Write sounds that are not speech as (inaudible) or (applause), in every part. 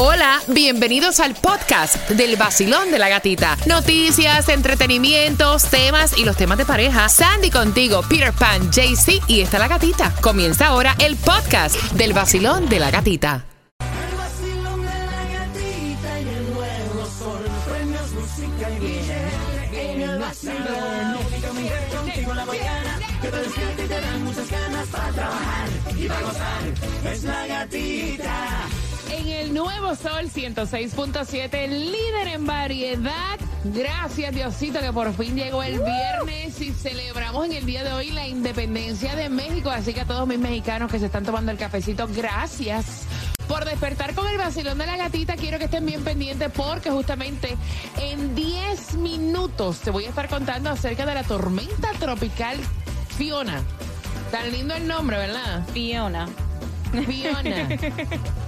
Hola, bienvenidos al podcast del vacilón de la gatita. Noticias, entretenimientos, temas y los temas de pareja. Sandy contigo, Peter Pan, JC y está la gatita. Comienza ahora el podcast del vacilón de la gatita. El vacilón de la gatita y el nuevo sol. Premios, música y billete en el vacilón. Única mujer contigo la mañana que te despierta y te dan muchas ganas para trabajar y para gozar. Es la gatita. Nuevo Sol 106.7, líder en variedad. Gracias, Diosito, que por fin llegó el viernes y celebramos en el día de hoy la independencia de México. Así que a todos mis mexicanos que se están tomando el cafecito, gracias. Por despertar con el vacilón de la gatita, quiero que estén bien pendientes porque justamente en 10 minutos te voy a estar contando acerca de la tormenta tropical Fiona. Tan lindo el nombre, ¿verdad? Fiona. Fiona. (laughs)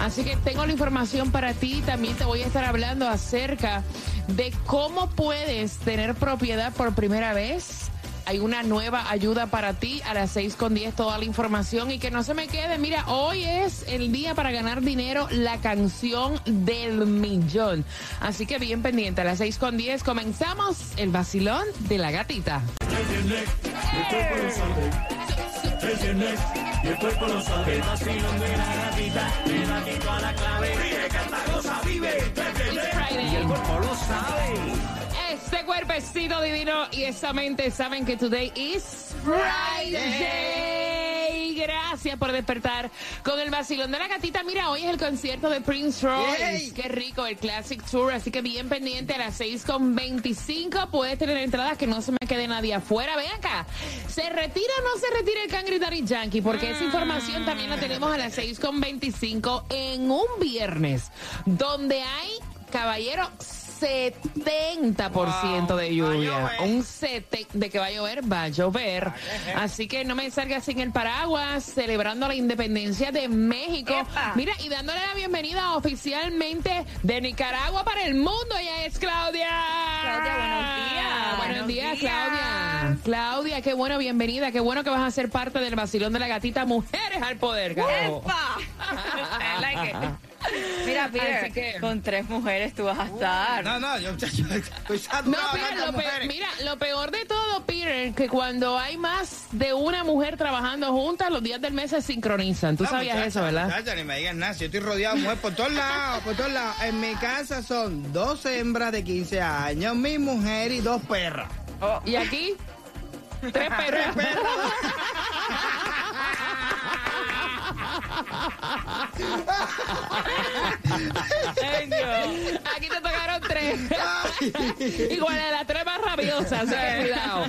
Así que tengo la información para ti. También te voy a estar hablando acerca de cómo puedes tener propiedad por primera vez. Hay una nueva ayuda para ti a las 6 con 10, toda la información y que no se me quede. Mira, hoy es el día para ganar dinero, la canción del millón. Así que bien pendiente, a las 6 con 10 comenzamos el vacilón de la gatita. Viernes y el cuerpo lo sabe. El vacilón de la gatita. El gatito a la clave. Vive, canta, goza, vive. Es viernes y el cuerpo lo sabe. Este cuerpecito divino y esa mente saben que today is Friday. Gracias por despertar con el vacilón de la gatita. Mira, hoy es el concierto de Prince Royce. Qué rico, el Classic Tour. Así que bien pendiente a las 6 con 25. Puedes tener entradas que no se me quede nadie afuera. Ven acá. ¿Se retira o no se retira el Cangri Daddy Yankee? Porque esa información también la tenemos a las 6 con 25 en un viernes donde hay, caballero, 70% de lluvia. Un sete de que va a llover, va a llover. Así que no me salga sin el paraguas, celebrando la independencia de México. Epa. Mira, y dándole la bienvenida oficialmente de Nicaragua para el mundo. Ella es Claudia. Claudia, buenos días. Buenos, Buenos días, días. Claudia. Claudia, qué bueno, bienvenida. Qué bueno que vas a ser parte del vacilón de la gatita Mujeres al Poder. ¡Epa! I (laughs) like it. Mira, Peter, Así que- con tres mujeres tú vas a estar. No, no, yo muchacho, estoy No, Peter, lo pe- mira, lo peor de todo, Peter, que cuando hay más de una mujer trabajando juntas, los días del mes se sincronizan. Tú No, sabías muchacha, eso, ¿verdad? muchacha, ni me digan nada. Si yo estoy rodeado de mujeres por todos lados, por todos lados. En mi casa son dos hembras de 15 años, mi mujer y dos perras. Oh, Y aquí, tres perros. (laughs) ay, Dios. Aquí te tocaron tres. Igual a las tres más rabiosas, cuidado.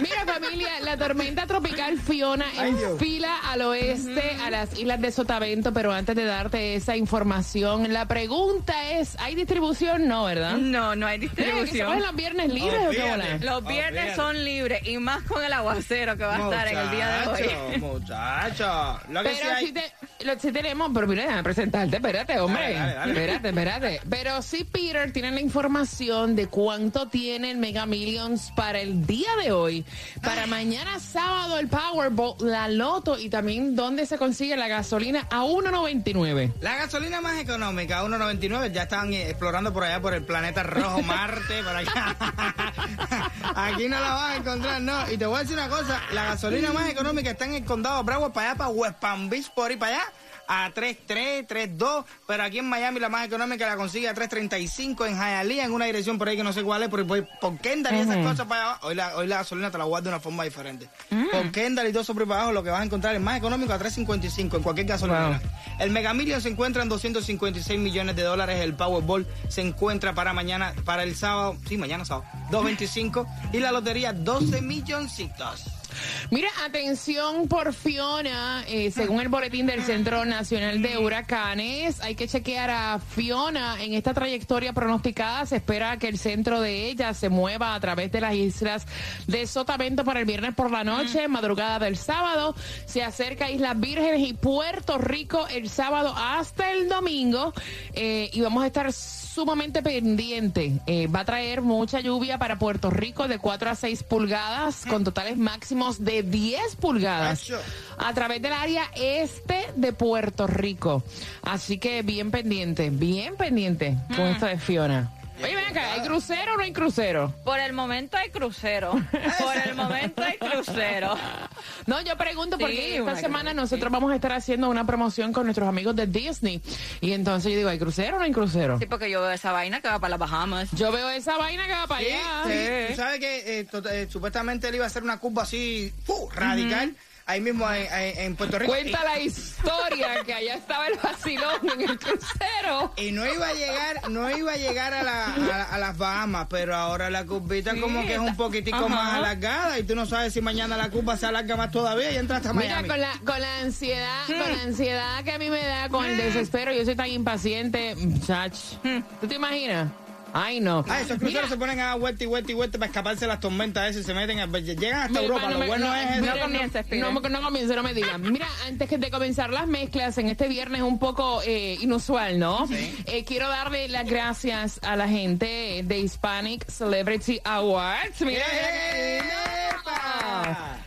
Mira, familia, la tormenta tropical Fiona Ay, enfila al oeste, a las islas de Sotavento, pero antes de darte esa información, la pregunta es, ¿hay distribución? No, ¿verdad? No, no hay ¿Qué? ¿Que ¿Estamos en distribución. los viernes libres o qué bola? Los viernes son libres y más con el aguacero que va a estar en el día de hoy. Muchacho, Lo que sí Pero hay... sí, te- lo, sí tenemos, pero mira, déjame presentarte, espérate, hombre. Dale, dale, dale. Espérate, espérate. Pero sí, Peter, tiene la información de cuánto tiene el Mega Millions para el día de hoy, para mañana sábado el Powerball, la Loto y también dónde se consigue la gasolina a 1.99. La gasolina más económica, 1.99, ya están eh, explorando por allá por el planeta rojo (laughs) Marte, por acá. (laughs) Aquí no la vas a encontrar, no. Y te voy a decir una cosa, la gasolina más económica está en el condado Broward, para allá, para West Palm Beach, por ahí para allá. A 3.3, 3.2, pero aquí en Miami la más económica la consigue a 3.35 en Hialeah, en una dirección por ahí que no sé cuál es, pero ¿por, por Kendall y esas cosas para abajo? Hoy la, hoy la gasolina te la guardo de una forma diferente. Por Kendall y todo eso por para abajo lo que vas a encontrar es más económico a 3.55 en cualquier gasolinera. El Mega Million se encuentra en 256 millones de dólares. El Powerball se encuentra para mañana, para el sábado, sí, mañana sábado, 225. y la lotería, 12 milloncitos. Mira, atención por Fiona, eh, según el boletín del Centro Nacional de Huracanes, hay que chequear a Fiona en esta trayectoria pronosticada. Se espera que el centro de ella se mueva a través de las islas de Sotavento para el viernes por la noche, madrugada del sábado. Se acerca a Islas Vírgenes y Puerto Rico el sábado hasta el domingo eh, y vamos a estar sumamente pendiente. Eh, va a traer mucha lluvia para Puerto Rico de 4 a 6 pulgadas con totales máximos de 10 pulgadas a través del área este de Puerto Rico. Así que bien pendiente, bien pendiente con esto de Fiona. Oye, ven acá, ¿hay crucero o no hay crucero? Por el momento hay crucero. (laughs) Por el momento hay crucero. No, yo pregunto porque Sí, esta una semana nosotros vamos a estar haciendo una promoción con nuestros amigos de Disney. Y entonces yo digo, ¿hay crucero o no hay crucero? Sí, porque yo veo esa vaina que va para las Bahamas. Yo veo esa vaina que va para Sí, allá. sí. Tú sabes que eh, eh, supuestamente él iba a hacer una curva así, fu, radical, ahí mismo en, Puerto Rico. Cuenta la historia que allá estaba el vacilón en el crucero. Y no iba a llegar, no iba a llegar a, la- a- a las Bahamas, pero ahora la curvita Sí, como que es un poquitico Ajá. más alargada y tú no sabes si mañana la curva se alarga más todavía y entra hasta Mira, Miami. con la, con la ansiedad, con la ansiedad que a mí me da, con el desespero, yo soy tan impaciente, muchach. ¿Tú te imaginas? Ay, no. Ah, esos cruceros Mira, se ponen a vuelta y vuelta y vuelta para escaparse de las tormentas esas y se meten, a- llegan hasta Mira, Europa. hermano, Lo bueno no, es mira. No no, comiences, Pide. no, no comience, no me digan. Mira, antes que de comenzar las mezclas en este viernes un poco eh, inusual, ¿no? Eh, quiero darle las gracias a la gente de Hispanic Celebrity Awards. Mira, ¡Epa!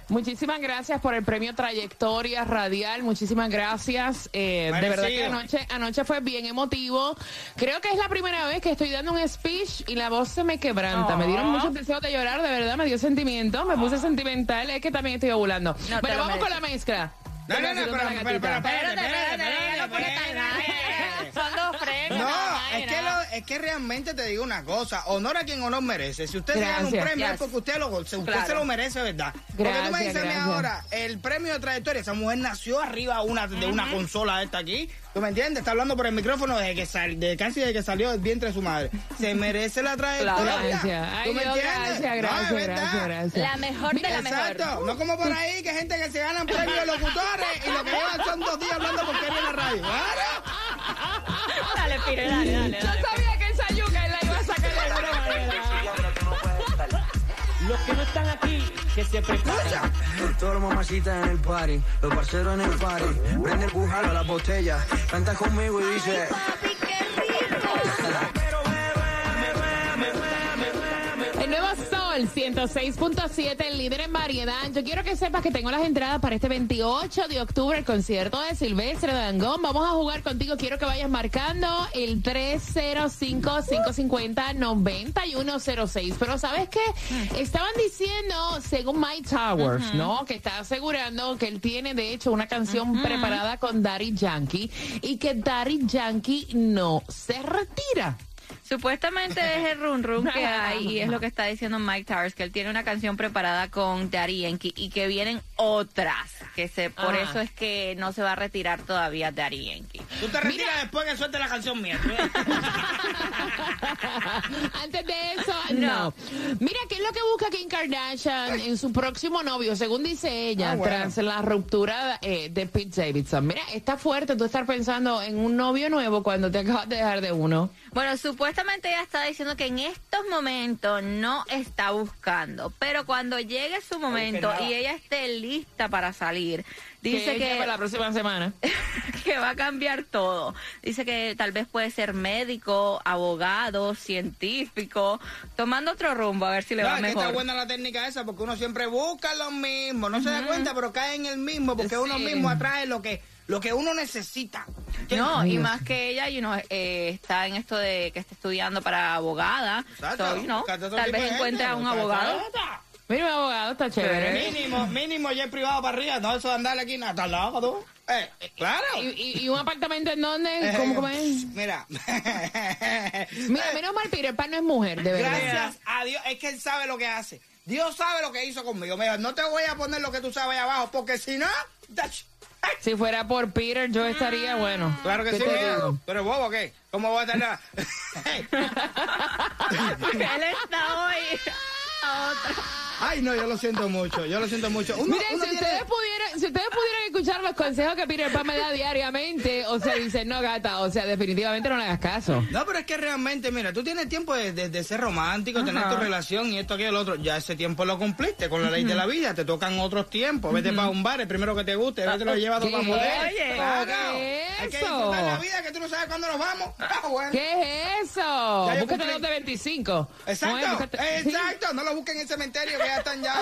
Muchísimas gracias por el premio Trayectoria Radial. Muchísimas gracias. Eh, de verdad que anoche, anoche fue bien emotivo. Creo que es la primera vez que estoy dando un speech y la voz se me quebranta. Me dieron muchos deseos de llorar, de verdad, me dio sentimiento. Me puse sentimental. Es que también estoy ovulando. No, lo vamos con la mezcla. No, no, no, vacilón de la espera, espera, gatita. espera, Espérate, espérate, espérate, ella no es que, es realmente te digo una cosa, honor a quien honor merece. Si usted se gana un Gracias. premio es Yes. porque usted, lo, usted Claro. se lo merece, ¿verdad? porque tú me Gracias, dices a mí gracias. ahora, el premio de trayectoria, esa mujer nació arriba una, de una consola esta aquí, ¿tú me entiendes? Está hablando por el micrófono desde que sal, de casi desde que salió del vientre de su madre. Se merece la trayectoria. Gracias. Ay, ¿Tú me Dios, entiendes? gracias, No, es gracias, verdad. gracias, gracias. La mejor de la mejor. Exacto, no como por ahí que gente que se ganan premios de locutores y lo que llevan son dos días hablando porquería en la radio. Claro. Dale, Pire, dale, dale. Dale. Los que no están aquí, que se preparen. Todas las mamacitas en el party, los parceros en el party. Prende el bujalo a la botella, canta conmigo y dice. Sol 106.7, el líder en variedad. Yo quiero que sepas que tengo las entradas para este 28 de octubre, el concierto de Silvestre Dangón. Vamos a jugar contigo. Quiero que vayas marcando el 305-550-9106. Pero ¿sabes qué? Estaban diciendo, según Mike Towers, ¿no? Que está asegurando que él tiene, de hecho, una canción preparada con Daddy Yankee y que Daddy Yankee no se retira. Supuestamente es el run run que hay y es lo que está diciendo Mike Towers, que él tiene una canción preparada con Daddy Yankee y que vienen otras, que se por Ah. eso es que no se va a retirar todavía Daddy Yankee. Tú te retiras después que suelte la canción mía. (laughs) (laughs) Antes de eso, no. Mira, ¿qué es lo que busca Kim Kardashian en su próximo novio? Según dice ella, Ah, bueno. tras la ruptura eh, de Pete Davidson. Mira, está fuerte tú estar pensando en un novio nuevo cuando te acabas de dejar de uno. Bueno, supuestamente ella está diciendo que en estos momentos no está buscando, pero cuando llegue su momento y ella esté lista para salir, dice que, que, para la próxima semana. (laughs) que va a cambiar todo. Dice que tal vez puede ser médico, abogado, científico, tomando otro rumbo a ver si le No, va es que está mejor. buena la técnica esa porque uno siempre busca lo mismo, no se da cuenta, pero cae en el mismo porque uno Sí. mismo atrae lo que lo que uno necesita. No, y más que ella, you know, eh, está en esto de que está estudiando para abogada. Exacto. So, you know, tal vez encuentre a un abogado. Mira, mi abogado está chévere. Mínimo, mínimo ya es privado para arriba, no eso de andarle aquí hasta al lado, tú. Eh, eh, claro. ¿Y, y, y un apartamento en dónde? ¿Cómo, cómo es? Mira. (laughs) Mira, menos mal, Peter Pan no es mujer, de verdad. Gracias a Dios, es que él sabe lo que hace. Dios sabe lo que hizo conmigo. Mira, no te voy a poner lo que tú sabes ahí abajo, porque si no. Si fuera por Peter, yo estaría bueno. claro que ¿Qué sí, mira. Pero bobo, ¿qué? ¿Cómo voy a tener? (laughs) (laughs) Él está hoy a otra. Ay, no, yo lo siento mucho, yo lo siento mucho. Uno, Miren, uno si tiene- ustedes pudieran, si ustedes pudieran escuchar los consejos que Peter Pan me da diariamente, o sea, dicen, no, gata, o sea, definitivamente no le hagas caso. No, pero es que realmente, mira, tú tienes tiempo de, de- de ser romántico, tener tu relación y esto, aquello, lo otro. Ya ese tiempo lo cumpliste con la ley de la vida. Te tocan otros tiempos. Vete para un bar, el primero que te guste. Vete lo llevas a ¿Qué tomar poder. Oye. ¿qué es Hay que disfrutar la vida que tú no sabes cuándo nos vamos. Ah, bueno. ¿Qué es eso? Búscate dos de 25. Exacto, Oye, búscate- exacto. No lo busquen en el cementerio. Que ya están ya.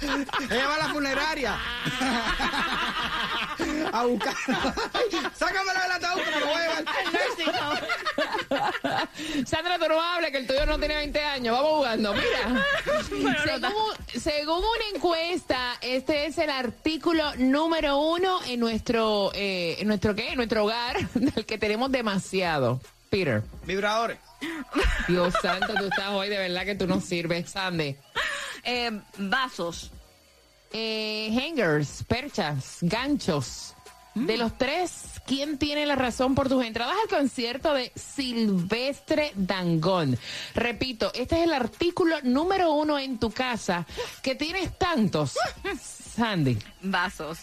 (laughs) Ella va a la funeraria. (laughs) a buscarlo. Sácamelo del ataúd que me lo voy a llevar. (laughs) Sandra, tú no hables que el tuyo no tiene 20 años. Vamos jugando. Mira, según, según una encuesta, este es el artículo número uno en nuestro, eh, en nuestro qué, en nuestro hogar, del que tenemos demasiado. Peter, Vibradores. Dios santo, tú estás hoy de verdad que tú no sirves, Sandy. Eh, vasos. Eh, hangers, perchas, ganchos. De los tres, ¿quién tiene la razón por tus entradas al concierto de Silvestre Dangón? Repito, este es el artículo número uno en tu casa que tienes tantos. (laughs) Sandy, Vasos.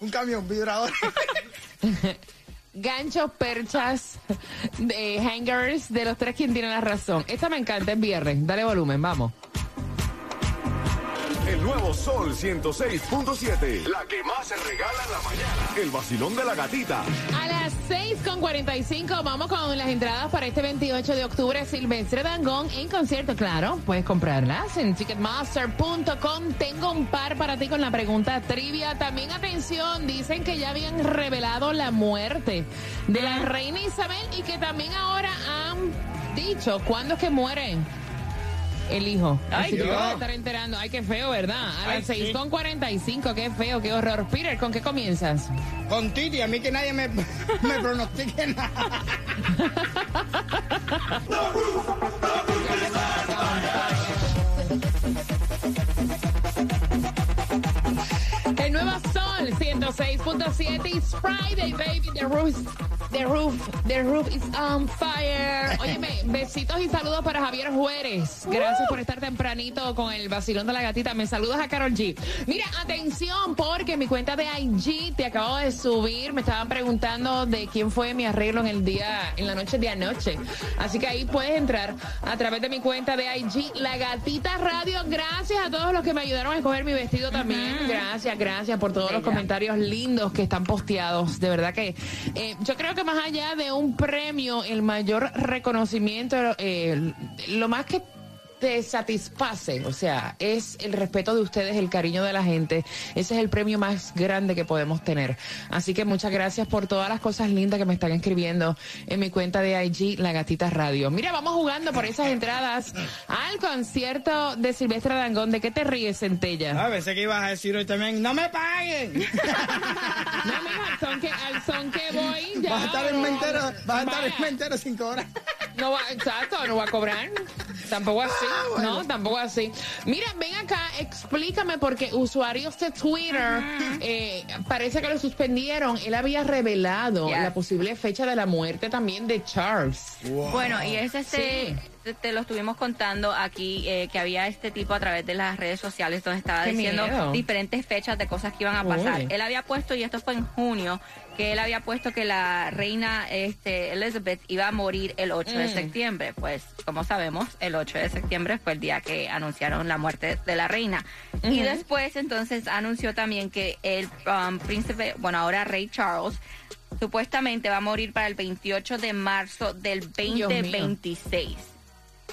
Un camión, vibradores. (laughs) ganchos, perchas, de (laughs) hangers, de los tres, ¿quién tiene la razón? Esta me encanta, es viernes. Dale volumen, vamos. Nuevo Sol 106.7. La que más se regala en la mañana. El vacilón de la gatita. A las 6.45 vamos con las entradas para este 28 de octubre Silvestre Dangón en concierto, claro. Puedes comprarlas en ticketmaster.com. Tengo un par para ti con la pregunta trivia. También atención, dicen que ya habían revelado la muerte de la reina Isabel y que también ahora han dicho cuándo es que mueren. El hijo. Ay, Así que te vas a estar enterando. Ay, qué feo, ¿verdad? A las 6.45, qué feo, qué horror. Peter, ¿con qué comienzas? Con Titi, a mí que nadie me, (laughs) me pronostique nada. El nuevo Sol 106.7 It's Friday, baby. The roof, the roof, the roof is on fire. Óyeme, besitos y saludos para Javier Juárez. Gracias por estar tempranito con el vacilón de la gatita. Me saludas a Carol G. Mira, atención, porque mi cuenta de IG te acabo de subir. Me estaban preguntando de quién fue mi arreglo en el día, en la noche de anoche. Así que ahí puedes entrar a través de mi cuenta de IG, La Gatita Radio. Gracias a todos los que me ayudaron a escoger mi vestido también. Gracias, gracias por todos los comentarios lindos que están posteados. De verdad que eh, yo creo que más allá de un premio, el mayor reconocimiento, eh, lo más que te satisface, o sea, es el respeto de ustedes, el cariño de la gente. Ese es el premio más grande que podemos tener. Así que muchas gracias por todas las cosas lindas que me están escribiendo en mi cuenta de IG, La Gatita Radio. Mira, vamos jugando por esas entradas al concierto de Silvestre Dangón. ¿De qué te ríes, Centella? A veces que ibas a decir hoy también, ¡no me paguen! (laughs) No, mija, al son que, al son que voy, ya. Vas a estar en mentero, vas a estar en mentero sin cobrar. No va, exacto, no va a cobrar. Tampoco así. No, tampoco así. Mira, ven acá, explícame porque usuarios de Twitter eh, parece que lo suspendieron. Él había revelado Yes. la posible fecha de la muerte también de Charles. Bueno, y ese este, Sí. Te, te lo estuvimos contando aquí, eh, que había este tipo a través de las redes sociales donde estaba Qué diciendo miedo. diferentes fechas de cosas que iban a pasar. Uy. Él había puesto, y esto fue en junio, que él había puesto que la reina este, Elizabeth iba a morir el 8 de Mm. septiembre. Pues, como sabemos, el 8 de septiembre fue el día que anunciaron la muerte de la reina. Y después, entonces, anunció también que el um, príncipe, bueno, ahora rey Charles, supuestamente va a morir para el 28 de marzo del Dios mío. 2026.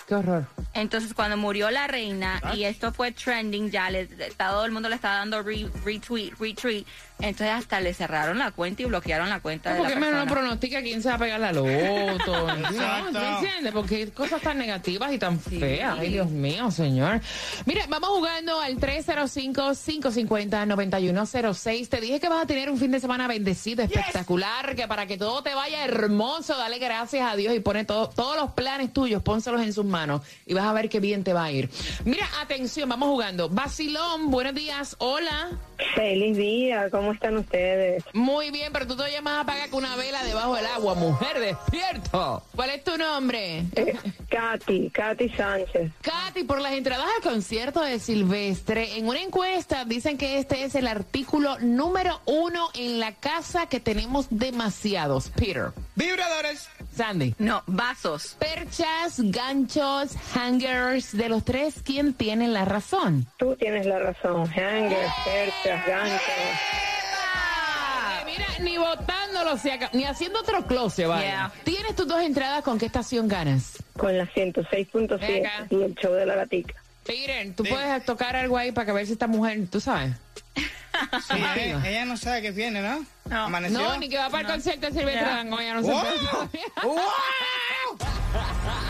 Qué horror. Entonces, cuando murió la reina y esto fue trending, ya le, todo el mundo le estaba dando re- retweet, retweet. Entonces, hasta le cerraron la cuenta y bloquearon la cuenta de ¿Por la qué me no persona. pronostica quién se va a pegar la loto? (laughs) ¿No? ¿Tú entiendes? Porque cosas tan negativas y tan feas. Ay, Dios mío, señor. Mira, vamos jugando al 305-550-9106. Te dije que vas a tener un fin de semana bendecido, espectacular, que para que todo te vaya hermoso, dale gracias a Dios y pone todo, todos los planes tuyos, pónselos en sus manos y vas a ver qué bien te va a ir. Mira, atención, vamos jugando. Basilón, buenos días. Hola. Feliz día, ¿cómo están ustedes? Muy bien, pero tú te oyes más apaga que una vela debajo del agua. Mujer, despierto. ¿Cuál es tu nombre? Eh, Katy, Katy Sánchez. Katy, por las entradas al concierto de Silvestre, en una encuesta dicen que este es el artículo número uno en la casa que tenemos demasiados. Peter, Vibradores. Sandy. No, vasos. Perchas, ganchos, hangers, de los tres, ¿quién tiene la razón? Tú tienes la razón. Hangers, perchas, ganchos. Ni votándolo, ni haciendo otro close, vaya. Yeah. Tienes tus dos entradas, ¿con qué estación ganas? Con la 106.7 Venga. y el show de la gatica. Miren, tú puedes tocar algo ahí para que ver si esta mujer, tú sabes. Sí, ella, ella no sabe que viene, ¿no? No. Amaneció. No, ni que va para el concierto de Silvestre ella no se ¡Wow! puede (laughs) (laughs)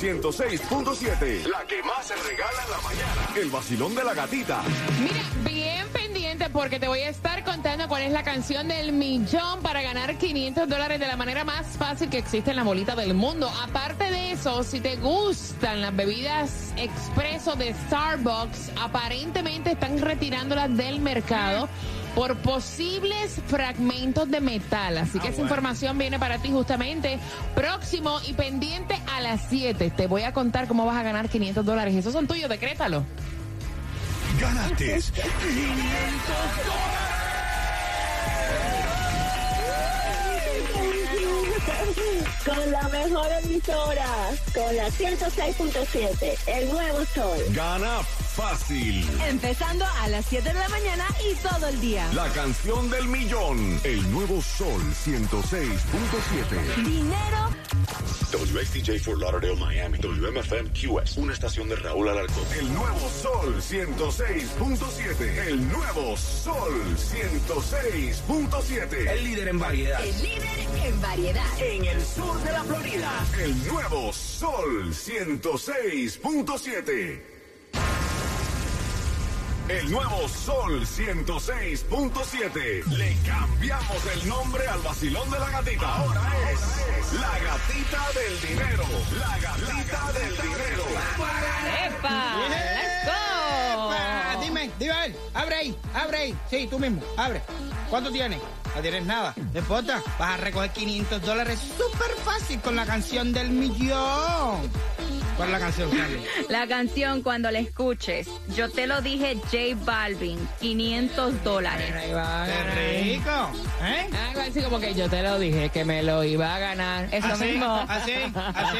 nuevo Sol 106.7. La que más se regala en la mañana. El vacilón de la gatita. Mira, bien pendiente porque te voy a estar contando cuál es la canción del millón para ganar 500 dólares de la manera más fácil que existe en la bolita del mundo. Aparte de eso, si te gustan las bebidas expreso de Starbucks, aparentemente están retirándolas del mercado por posibles fragmentos de metal. Así que esa información viene para ti justamente próximo y pendiente a las 7. Te voy a contar cómo vas a ganar 500 dólares. Esos son tuyos, decrétalo. Ganaste (laughs) Con la mejor emisora, con la 106.7, el nuevo sol. Gana fácil. Empezando a las 7 de la mañana y todo el día. La canción del millón. El nuevo Sol 106.7. Dinero WXTJ for Lauderdale, Miami. WMFM QS. Una estación de Raúl Alarcón. El nuevo Sol 106.7. El nuevo Sol 106.7. El líder en variedad. líder en variedad. En el sur de la Florida. El nuevo Sol 106.7. El nuevo Sol 106.7. Le cambiamos el nombre al vacilón de la gatita. Ahora es la gatita del dinero. La gatita del dinero. ¡Epa! ¡Let's go! Epa, Dime, dime, a ver, abre ahí, abre ahí. Sí, tú mismo, abre. ¿Cuánto tienes? No tienes nada. No importa, vas a recoger 500 dólares súper fácil con la canción del millón. ¿Cuál es la canción, Carly? La canción, cuando la escuches, yo te lo dije, J Balvin, 500 dólares. ¡Qué rico! ¿Eh? Algo así como que yo te lo dije, que me lo iba a ganar. Eso ¿Así? mismo. ¿Así? ¿Así?